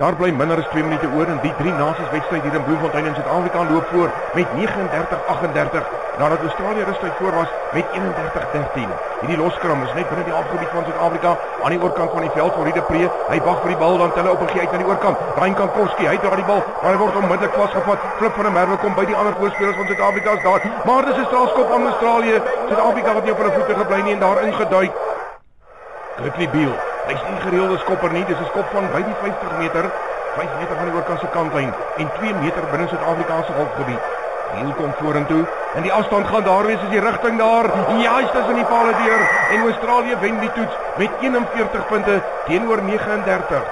Daar bly minder as 2 minute oor in die drie nasies wedstryd hier in Bloemfontein in Suid-Afrika loop voor met 39-38 nadat Australië rustig voor was met 31-13. Hierdie loskram is net binne die afgebied van Suid-Afrika aan die oorkant van die veld vir Riede Pre. Hy wag vir die bal dan hulle op en gee uit na die oorkant. Ryan Kankowski, hy dra die bal, maar hy word onmiddellik vasgevat. Flip van der Merwe kom by die ander voorspelers van Suid-Afrika is daar. Maar dis 'n strafskop aan Australië. Suid-Afrika wat nie op hulle voete gebly nie en daar ingeduik. Griffie Beal Hy's nie gereelde skopper nie, dis 'n skop van by die 50 meter, 5 meter van die oorkant se kantlyn en 2 meter binne Suid-Afrika se halfgebied. Hiel kom vorentoe en die afstand gaan daar wees as die rigting daar. Ja, hy's tussen die palle deur en Australië wen die toets met 41 punte teenoor 39.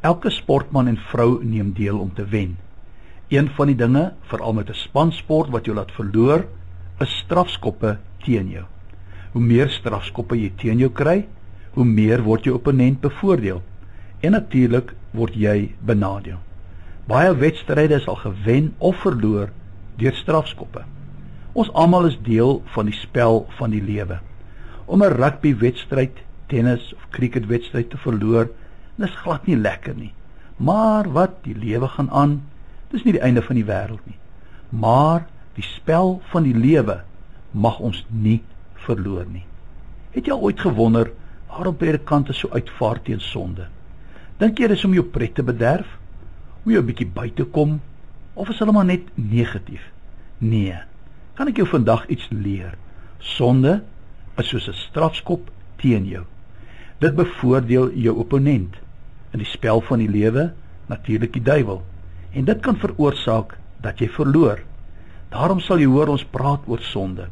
Elke sportman en vrou neem deel om te wen. Een van die dinge, veral met 'n spansport wat jou laat verloor, is strafskoppe teen jou. Hoe meer strafskoppe jy teen jou kry, hoe meer word jou opponent bevoordeel en natuurlik word jy benadeel. Baie wedstryde is al gewen of verloor deur strafskoppe. Ons almal is deel van die spel van die lewe. Om 'n rugbywedstryd, tennis of cricketwedstryd te verloor, is glad nie lekker nie. Maar wat die lewe gaan aan, dis nie die einde van die wêreld nie. Maar die spel van die lewe mag ons nie verloor nie. Het jy ooit gewonder Waarom predikante so uitvaar teen sonde? Dink jy dis om jou pret te bederf? Hoe jy 'n bietjie buite kom of is hulle maar net negatief? Nee. Kan ek jou vandag iets leer? Sonde is soos 'n strafskop teen jou. Dit bevoordeel jou opponent in die spel van die lewe, natuurlik die duiwel. En dit kan veroorsaak dat jy verloor. Daarom sal jy hoor ons praat oor sonde,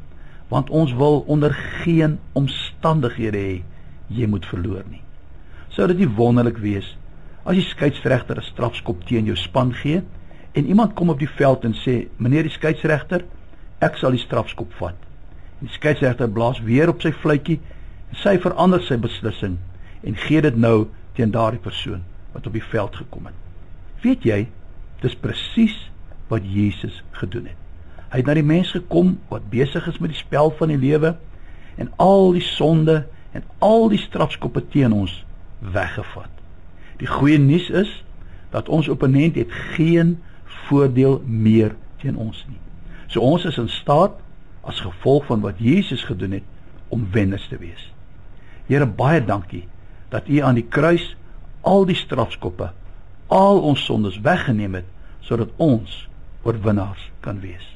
want ons wil onder geen omstandighede hê jy moet verloor nie. Sou dit nie wonderlik wees as die skeieregter 'n strafskop teen jou span gee en iemand kom op die veld en sê: "Meneer die skeieregter, ek sal die strafskop vat." En die skeieregter blaas weer op sy fluitjie en sy verander sy beslissing en gee dit nou teen daardie persoon wat op die veld gekom het. Weet jy, dis presies wat Jesus gedoen het. Hy het na die mens gekom wat besig is met die spel van die lewe en al die sonde en al die strafskoppe teen ons weggevat. Die goeie nuus is dat ons opponent het geen voordeel meer teen ons nie. So ons is in staat as gevolg van wat Jesus gedoen het om wenners te wees. Here baie dankie dat U aan die kruis al die strafskoppe, al ons sondes weggeneem het sodat ons oorwinnaars kan wees.